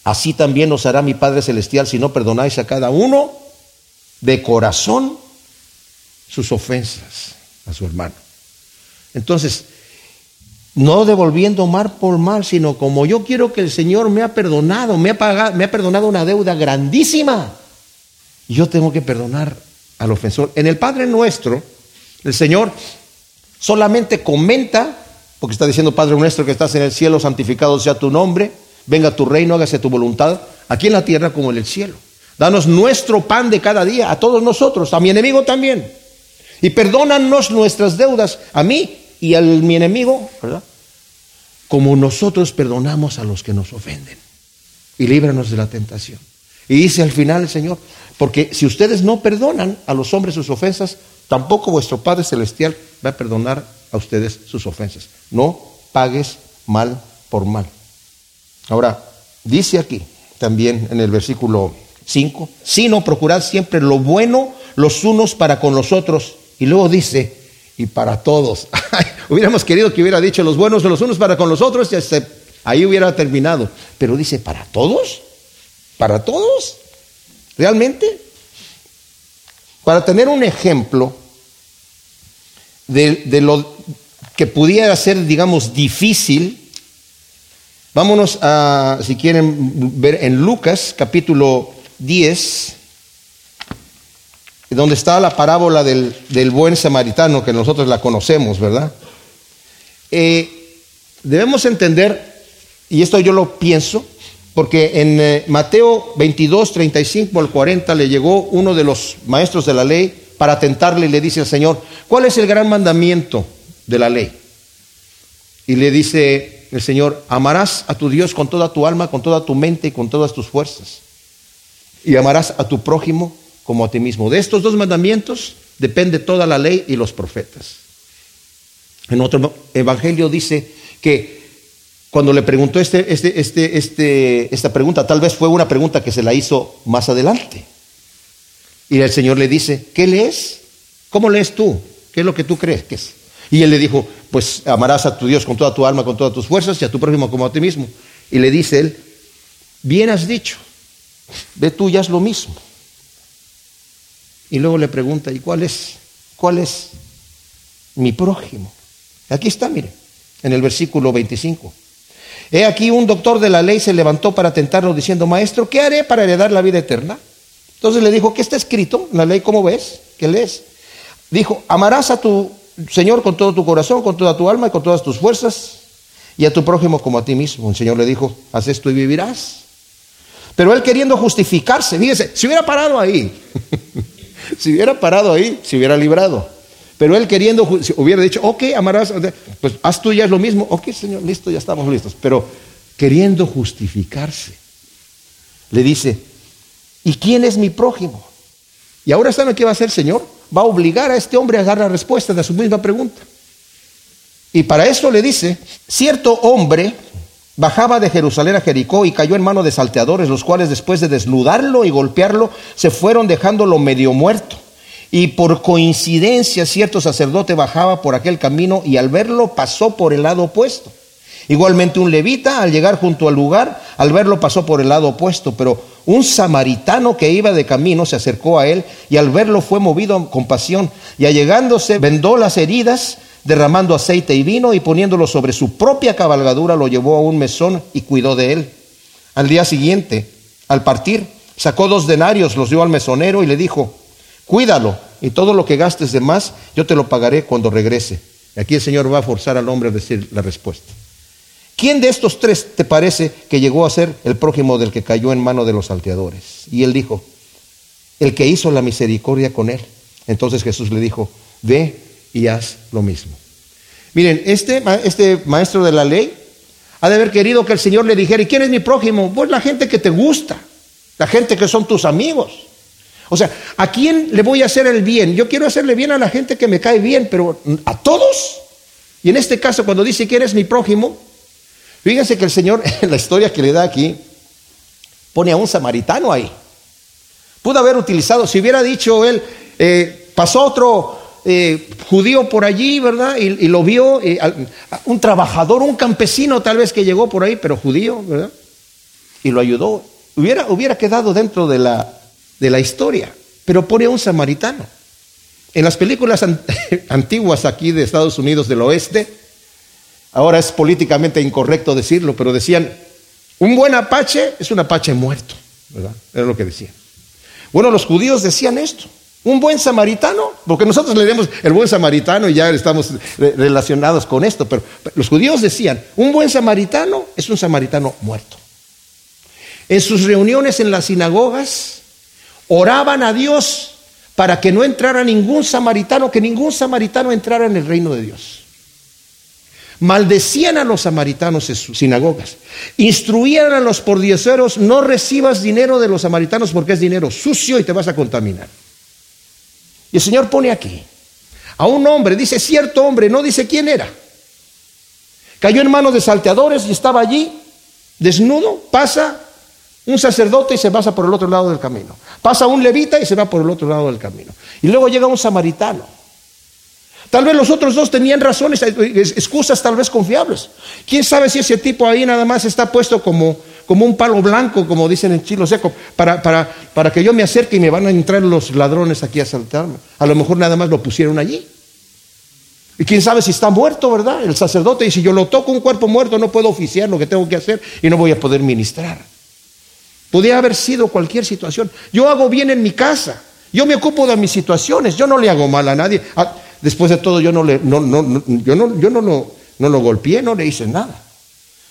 Así también os hará mi Padre Celestial si no perdonáis a cada uno de corazón sus ofensas a su hermano. Entonces, no devolviendo mal por mal, sino como yo quiero que el Señor me ha perdonado, me ha, pagado, me ha perdonado una deuda grandísima. Yo tengo que perdonar al ofensor. En el Padre nuestro, el Señor solamente comenta, porque está diciendo Padre nuestro que estás en el cielo, santificado sea tu nombre, venga tu reino, hágase tu voluntad, aquí en la tierra como en el cielo. Danos nuestro pan de cada día, a todos nosotros, a mi enemigo también. Y perdónanos nuestras deudas, a mí y a mi enemigo, ¿verdad? Como nosotros perdonamos a los que nos ofenden. Y líbranos de la tentación. Y dice al final el Señor, porque si ustedes no perdonan a los hombres sus ofensas, tampoco vuestro Padre Celestial va a perdonar a ustedes sus ofensas. No pagues mal por mal. Ahora, dice aquí también en el versículo 5, sino procurad siempre lo bueno los unos para con los otros. Y luego dice, y para todos. Hubiéramos querido que hubiera dicho los buenos de los unos para con los otros, y ahí hubiera terminado. Pero dice, ¿para todos? ¿Para todos? ¿Realmente? Para tener un ejemplo de lo que pudiera ser, digamos, difícil, vámonos a, si quieren ver en Lucas capítulo 10, donde está la parábola del, buen samaritano, que nosotros la conocemos, ¿verdad? Eh, debemos entender, y esto yo lo pienso, porque en eh, Mateo 22, 35 al 40 le llegó uno de los maestros de la ley para tentarle y le dice al Señor, ¿cuál es el gran mandamiento de la ley? Y le dice el Señor, amarás a tu Dios con toda tu alma, con toda tu mente y con todas tus fuerzas. Y amarás a tu prójimo como a ti mismo. De estos dos mandamientos depende toda la ley y los profetas. En otro evangelio dice que cuando le preguntó este, este, este, este, esta pregunta, tal vez fue una pregunta que se la hizo más adelante. Y el Señor le dice, ¿qué lees? ¿Cómo lees tú? ¿Qué es lo que tú crees que es? Y él le dijo, pues amarás a tu Dios con toda tu alma, con todas tus fuerzas y a tu prójimo como a ti mismo. Y le dice él, bien has dicho, ve tú ya es lo mismo. Y luego le pregunta, ¿y cuál es? ¿Cuál es mi prójimo? Aquí está, mire, en el versículo 25. He aquí un doctor de la ley se levantó para tentarlo diciendo, maestro, ¿qué haré para heredar la vida eterna? Entonces le dijo, ¿qué está escrito en la ley? ¿Cómo ves? ¿Qué lees? Dijo, amarás a tu Señor con todo tu corazón, con toda tu alma y con todas tus fuerzas, y a tu prójimo como a ti mismo. El Señor le dijo, haz esto y vivirás. Pero él queriendo justificarse, fíjese, si hubiera parado ahí, si hubiera parado ahí, se hubiera librado. Pero él queriendo, hubiera dicho, ok, amarás, pues haz tú ya es lo mismo, ok, Señor, listo, ya estamos listos. Pero queriendo justificarse, le dice, ¿y quién es mi prójimo? Y ahora saben qué va a hacer Señor. Va a obligar a este hombre a dar la respuesta de su misma pregunta. Y para eso le dice, cierto hombre bajaba de Jerusalén a Jericó y cayó en manos de salteadores, los cuales después de desnudarlo y golpearlo, se fueron dejándolo medio muerto. Y por coincidencia cierto sacerdote bajaba por aquel camino y al verlo pasó por el lado opuesto. Igualmente un levita al llegar junto al lugar, al verlo pasó por el lado opuesto, pero un samaritano que iba de camino se acercó a él y al verlo fue movido a compasión y allegándose vendó las heridas, derramando aceite y vino y poniéndolo sobre su propia cabalgadura lo llevó a un mesón y cuidó de él. Al día siguiente, al partir, sacó dos denarios, los dio al mesonero y le dijo, cuídalo y todo lo que gastes de más yo te lo pagaré cuando regrese. Y aquí el Señor va a forzar al hombre a decir la respuesta. ¿Quién de estos tres te parece que llegó a ser el prójimo del que cayó en mano de los salteadores? Y él dijo, el que hizo la misericordia con él. Entonces Jesús le dijo, ve y haz lo mismo. Miren, este, este maestro de la ley ha de haber querido que el Señor le dijera, ¿y quién es mi prójimo? Pues la gente que te gusta, la gente que son tus amigos. O sea, ¿a quién le voy a hacer el bien? Yo quiero hacerle bien a la gente que me cae bien, pero ¿a todos? Y en este caso, cuando dice, ¿quién es mi prójimo? Fíjense que el Señor, en la historia que le da aquí, pone a un samaritano ahí. Pudo haber utilizado, si hubiera dicho él, eh, pasó otro eh, judío por allí, ¿verdad? Y, lo vio, eh, un trabajador, un campesino tal vez que llegó por ahí, pero judío, ¿verdad? Y lo ayudó. Hubiera, hubiera quedado dentro de la, de la historia, pero pone a un samaritano. En las películas antiguas aquí de Estados Unidos del Oeste, Ahora es políticamente incorrecto decirlo, pero decían, un buen apache es un apache muerto. Era lo que decían. Bueno, los judíos decían esto. Un buen samaritano, porque nosotros le leemos el buen samaritano y ya estamos relacionados con esto, pero los judíos decían, un buen samaritano es un samaritano muerto. En sus reuniones en las sinagogas, oraban a Dios para que no entrara ningún samaritano, que ningún samaritano entrara en el reino de Dios. Maldecían a los samaritanos en sus sinagogas. Instruían a los pordioseros, no recibas dinero de los samaritanos porque es dinero sucio y te vas a contaminar. Y el Señor pone aquí a un hombre, dice cierto hombre, no dice quién era. Cayó en manos de salteadores y estaba allí, desnudo, pasa un sacerdote y se pasa por el otro lado del camino. Pasa un levita y se va por el otro lado del camino. Y luego llega un samaritano. Tal vez los otros dos tenían razones, eh, excusas tal vez confiables. ¿Quién sabe si ese tipo ahí nada más está puesto como, como un palo blanco, como dicen en Chilo Seco, para, para, para que yo me acerque y me van a entrar los ladrones aquí a asaltarme? A lo mejor nada más lo pusieron allí. Y quién sabe si está muerto, ¿verdad? El sacerdote, y si yo lo toco un cuerpo muerto, no puedo oficiar lo que tengo que hacer y no voy a poder ministrar. Podría haber sido cualquier situación. Yo hago bien en mi casa. Yo me ocupo de mis situaciones. Yo no le hago mal a nadie. Después de todo, yo no, le, no, no, yo no, yo no, lo, no lo golpeé, no le hice nada.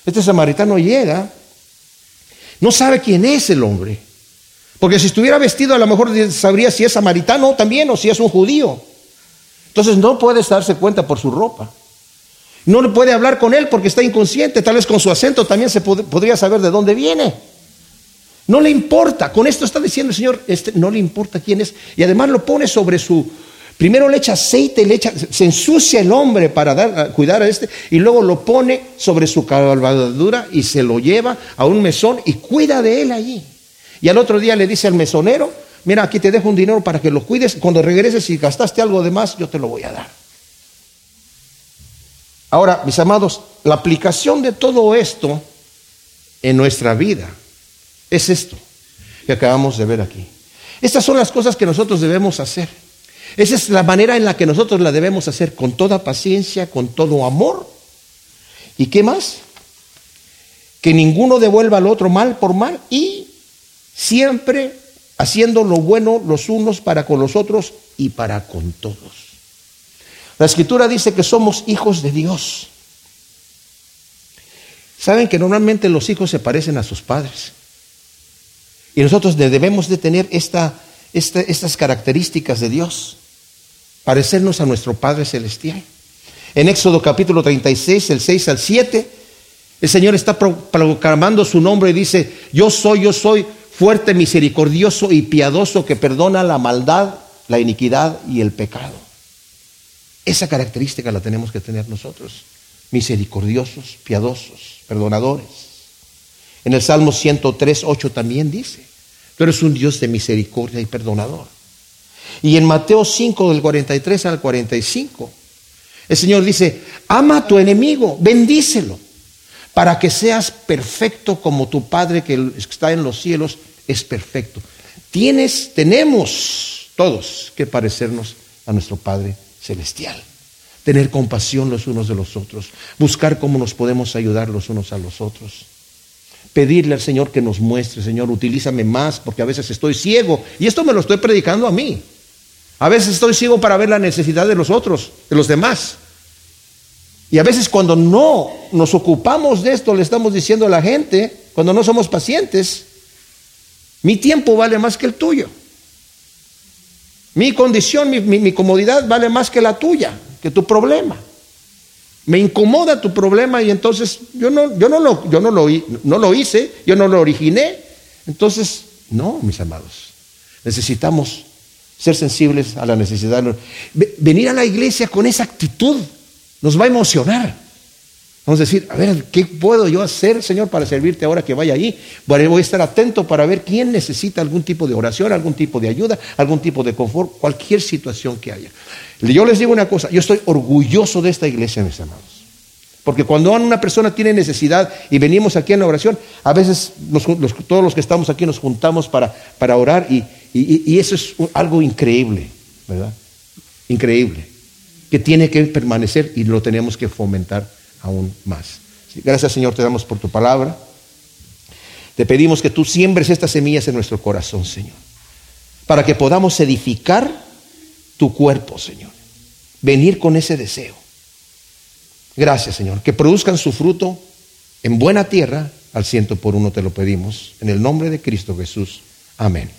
Este samaritano llega, no sabe quién es el hombre. Porque si estuviera vestido, a lo mejor sabría si es samaritano también o si es un judío. Entonces no puede darse cuenta por su ropa. No puede hablar con él porque está inconsciente. Tal vez con su acento también se podría saber de dónde viene. No le importa. Con esto está diciendo el Señor, este, no le importa quién es. Y además lo pone sobre su, Primero le echa aceite, le echa, se ensucia el hombre para dar, cuidar a este, y luego lo pone sobre su cabalgadura y se lo lleva a un mesón y cuida de él allí. Y al otro día le dice al mesonero, mira, aquí te dejo un dinero para que lo cuides, cuando regreses si gastaste algo de más, yo te lo voy a dar. Ahora, mis amados, la aplicación de todo esto en nuestra vida es esto que acabamos de ver aquí. Estas son las cosas que nosotros debemos hacer. Esa es la manera en la que nosotros la debemos hacer, con toda paciencia, con todo amor. ¿Y qué más? Que ninguno devuelva al otro mal por mal y siempre haciendo lo bueno los unos para con los otros y para con todos. La escritura dice que somos hijos de Dios. Saben que normalmente los hijos se parecen a sus padres. Y nosotros debemos de tener esta, estas características de Dios, parecernos a nuestro Padre Celestial. En Éxodo capítulo 36, el 6 al 7, el Señor está proclamando su nombre y dice, yo soy, yo soy fuerte, misericordioso y piadoso que perdona la maldad, la iniquidad y el pecado. Esa característica la tenemos que tener nosotros, misericordiosos, piadosos, perdonadores. En el Salmo 103, 8 también dice, tú eres un Dios de misericordia y perdonador. Y en Mateo 5 del 43 al 45, el Señor dice, ama a tu enemigo, bendícelo para que seas perfecto como tu Padre que está en los cielos es perfecto. Tienes, tenemos todos que parecernos a nuestro Padre celestial. Tener compasión los unos de los otros, buscar cómo nos podemos ayudar los unos a los otros. Pedirle al Señor que nos muestre, Señor, utilízame más porque a veces estoy ciego y esto me lo estoy predicando a mí. A veces estoy ciego para ver la necesidad de los otros, de los demás. Y a veces cuando no nos ocupamos de esto, le estamos diciendo a la gente, cuando no somos pacientes, mi tiempo vale más que el tuyo. Mi condición, mi, comodidad vale más que la tuya, que tu problema. Me incomoda tu problema y entonces yo no, yo no, lo, yo no, lo, no lo hice, yo no lo originé. Entonces, no, mis amados, necesitamos ser sensibles a la necesidad. Venir a la iglesia con esa actitud nos va a emocionar. Vamos a decir, a ver, ¿qué puedo yo hacer, Señor, para servirte ahora que vaya allí? Voy a estar atento para ver quién necesita algún tipo de oración, algún tipo de ayuda, algún tipo de confort, cualquier situación que haya. Yo les digo una cosa, yo estoy orgulloso de esta iglesia, mis amados. Porque cuando una persona tiene necesidad y venimos aquí en la oración, a veces todos los que estamos aquí nos juntamos para, para orar y, y eso es algo increíble, ¿verdad? Increíble que tiene que permanecer y lo tenemos que fomentar aún más. Gracias Señor, te damos por tu palabra. Te pedimos que tú siembres estas semillas en nuestro corazón, Señor, para que podamos edificar tu cuerpo, Señor. Venir con ese deseo. Gracias, Señor. Que produzcan su fruto en buena tierra, al ciento por uno te lo pedimos. En el nombre de Cristo Jesús. Amén.